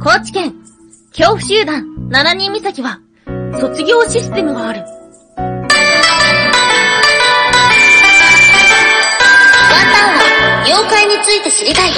高知県、恐怖集団7人岬は、卒業システムがある。ワンタンは、妖怪について知りたい。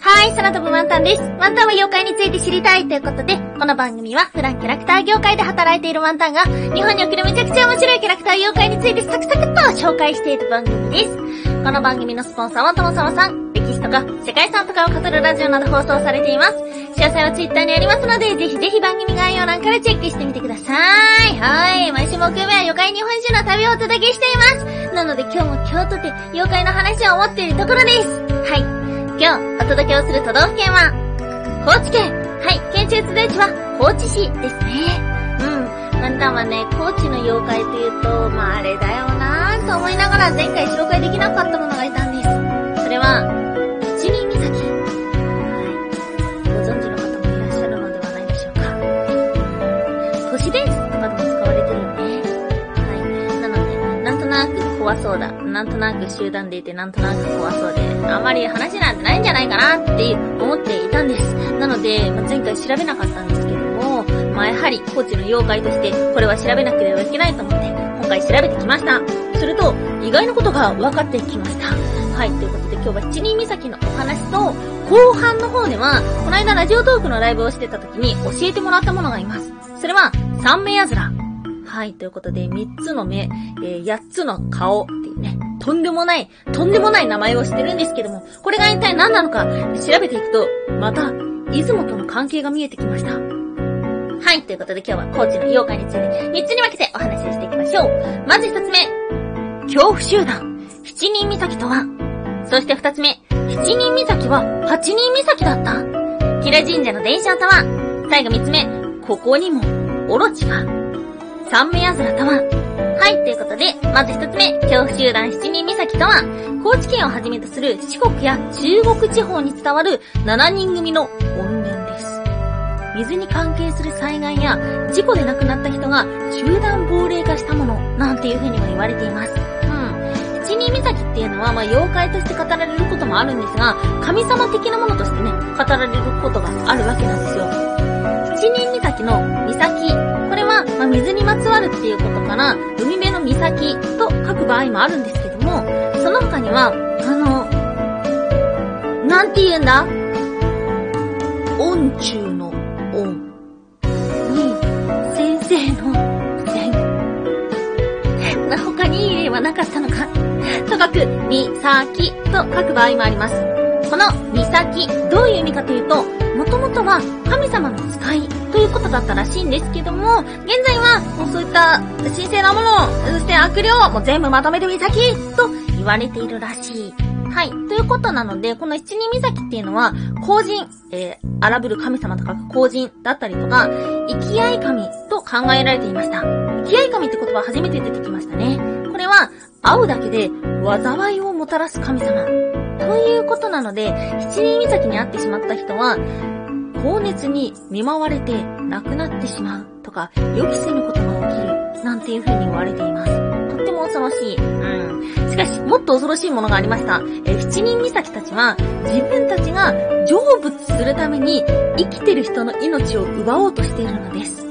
はい、空飛ぶワンタンです。ワンタンは妖怪について知りたいということで、この番組は普段キャラクター業界で働いているワンタンが、日本におけるめちゃくちゃ面白いキャラクター妖怪についてサクサクっと紹介している番組です。この番組のスポンサーはともさまさん、とか世界遺産とかを語るラジオなど放送されています。詳細はツイッターにありますので、ぜひぜひ番組概要欄からチェックしてみてください。はい。毎週木曜日は妖怪日本酒の旅をお届けしています。なので今日も京都で妖怪の話を思っているところです。はい。今日お届けをする都道府県は、高知県。はい。県中津大地は高知市ですね。うん。ワンタンはね、高知の妖怪というと、まああれだよなぁと思いながら前回紹介できなかったものがいたんです。それは、そうだ。なんとなく集団でいてなんとなく怖そうで、あまり話なんてないんじゃないかなって思っていたんです。なので、まあ、前回調べなかったんですけども、まあ、やはり高知の妖怪として、これは調べなければいけないと思って、今回調べてきました。すると、意外なことが分かってきました。はい、ということで今日は七人岬のお話と、後半の方では、この間ラジオトークのライブをしてた時に教えてもらったものがいます。それは、三目やずら。はい、ということで、三つの目、えー、八つの顔っていうね、とんでもない、とんでもない名前をしてるんですけども、これが一体何なのか調べていくと、また、出雲との関係が見えてきました。はい、ということで今日は高知の妖怪について三つに分けてお話ししていきましょう。まず一つ目、恐怖集団、七人岬とはそして二つ目、七人岬は八人岬だった。キラ神社の伝承とは最後三つ目、ここにも、オロチが。三目やずらとははい、ということで、まず一つ目、恐怖集団七人岬とは、高知県をはじめとする四国や中国地方に伝わる七人組の怨念です。水に関係する災害や事故で亡くなった人が集団亡霊化したものなんていう風にも言われています。七人岬っていうのは、まあ、妖怪として語られることもあるんですが、神様的なものとしてね、語られることがあるわけなんですよ。まあ、水にまつわるっていうことから、海辺の岬と書く場合もあるんですけども、その他には、あの、なんて言うんだ？音中の音に、先生の線。な、他にいい例はなかったのか。と書く、みさきと書く場合もあります。このみさき、どういう意味かというと、もともとは神様の使いということだったらしいんですけども、現在はもうそういった神聖なもの、そして悪霊をもう全部まとめてみさきと言われているらしい。はい。ということなので、この七人岬っていうのは、公人、えー、荒ぶる神様とか公人だったりとか、生き合い神と考えられていました。生き合い神って言葉初めて出てきましたね。これは、会うだけで災いをもたらす神様。ということなので、七人岬に会ってしまった人は、高熱に見舞われて亡くなってしまうとか、予期せぬことが起きる、なんていう風に言われています。とっても恐ろしい。うん。しかし、もっと恐ろしいものがありました。え、七人岬たちは、自分たちが成仏するために、生きてる人の命を奪おうとしているのです。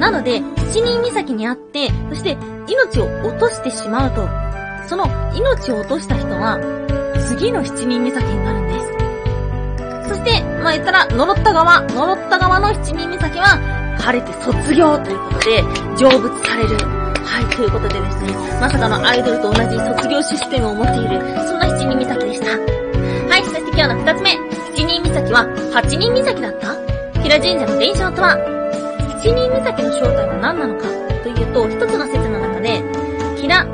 なので、七人岬にあって、そして命を落としてしまうと、その命を落とした人は、次の七人岬になるんです。そして、まあ、言ったら、呪った側、呪った側の七人岬は、晴れて卒業ということで、成仏される。はい、ということでですね、まさかのアイドルと同じ卒業システムを持っている、そんな七人岬でした。はい、そして今日の二つ目、七人岬は八人岬だった？平神社の伝承とは七人岬の正体は何なのか？というと、一つの説の中で、キラ、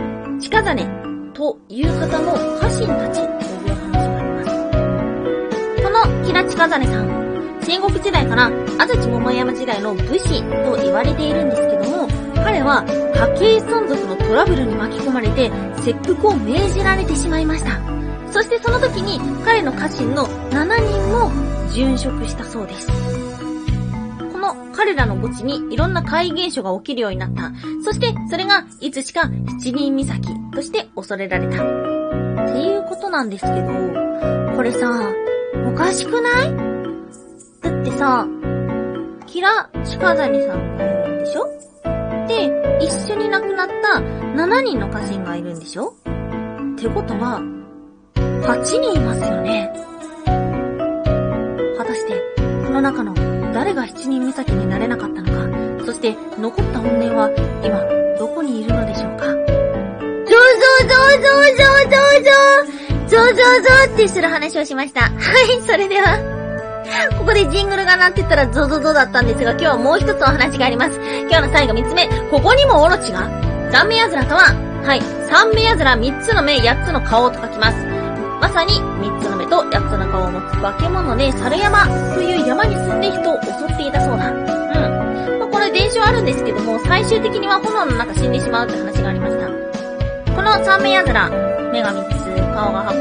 近実という方の家臣たちこのキラ近実さん、戦国時代から安土桃山時代の武士と言われているんですけども、彼は家系存続のトラブルに巻き込まれて、切腹を命じられてしまいました。そしてその時に彼の家臣の7人も殉職したそうです。この彼らの墓地にいろんな怪現象が起きるようになった。そして、それがいつしか七人岬として恐れられた。っていうことなんですけど、これさ、おかしくない？だってさ、キラシカザネさんがいるんでしょ？で、一緒に亡くなった7人の家人がいるんでしょ？ってことは、8人いますよね。果たして、この中の誰が7人目先になれなかったのか、そして残った怨念は今どこにいるのでしょうか？ゾウゾウゾウゾウゾウゾウゾウゾウゾウってする話をしました。はい、それでは。ここでジングルが鳴ってたらゾゾゾだったんですが、今日はもう一つお話があります。今日の最後三つ目、ここにもオロチが三目ラとは、はい、三目ラ三つの目、八つの顔と書きます。まさに三つの目と八つの顔を持つ化け物で、猿山という山に住んで人を襲っていたそうだ。うん。まあ、これ伝承あるんですけども、最終的には炎の中死んでしまうって話がありました。この三目ラ、目が三つ、顔が八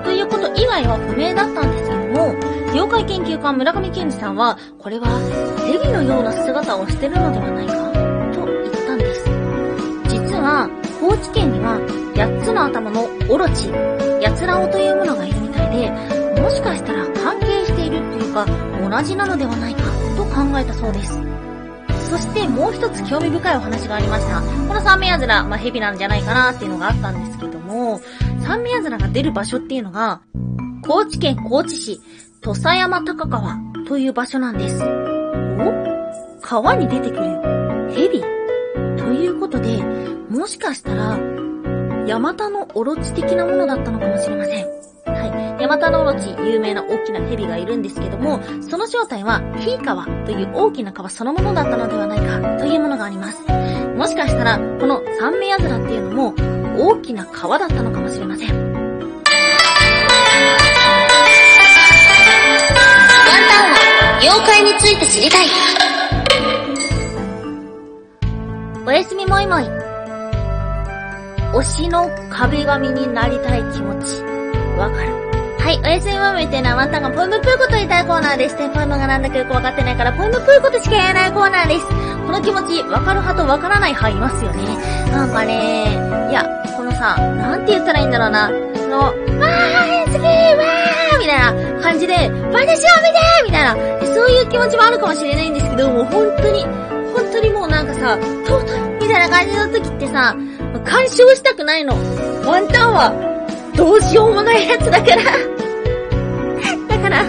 個、ということ以外は不明だったんですけども、妖怪研究家村上健二さんは、これは蛇のような姿をしてるのではないか、と言ったんです。実は、高知県には、8つの頭のオロチ、ヤツラオというものがいるみたいで、もしかしたら関係しているっていうか、同じなのではないか、と考えたそうです。そしてもう一つ興味深いお話がありました。この三目ラ、まあ、蛇なんじゃないかなっていうのがあったんですけども、三目ラが出る場所っていうのが、高知県高知市、土佐山高川という場所なんです。お？川に出てくる蛇？ということで、もしかしたら、ヤマタのオロチ的なものだったのかもしれません。はい。ヤマタノオロチ、有名な大きな蛇がいるんですけども、その正体は、フィー川という大きな川そのものだったのではないかというものがあります。もしかしたら、この三目ラっていうのも、大きな川だったのかもしれません。ワンタンは妖怪について知りたい。おやすみもいもい。推しの壁紙になりたい気持ち、わかる。はい、おやすみもみっていうのはワンタンがポイムプーこと言いたいコーナーです。で、ポイムがなんだかよくわかってないから、ポイムプーことしか言えないコーナーです。この気持ち、わかる派とわからない派いますよね。なんかね、いや、このさ、なんて言ったらいいんだろうな。その、わー、すげー、わーみたいな感じで、私を見てみたいな、そういう気持ちもあるかもしれないんですけど、もう本当に、本当にもうなんかさ、尊いみたいな感じの時ってさ、干渉したくないの。ワンタンは、どうしようもないやつだから。だから、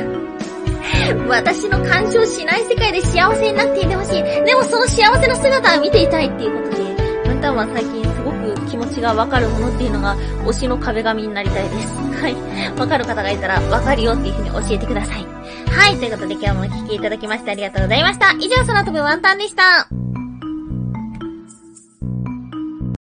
私の干渉しない世界で幸せになっていてほしい。でもその幸せの姿を見ていたいっていうことで、ワンタンは最近すごく気持ちがわかるものっていうのが、推しの壁紙になりたいです。はい。わかる方がいたら、わかるよっていうふうに教えてください。はい。ということで今日もお聴きいただきましてありがとうございました。以上、その飛ぶワンタンでした。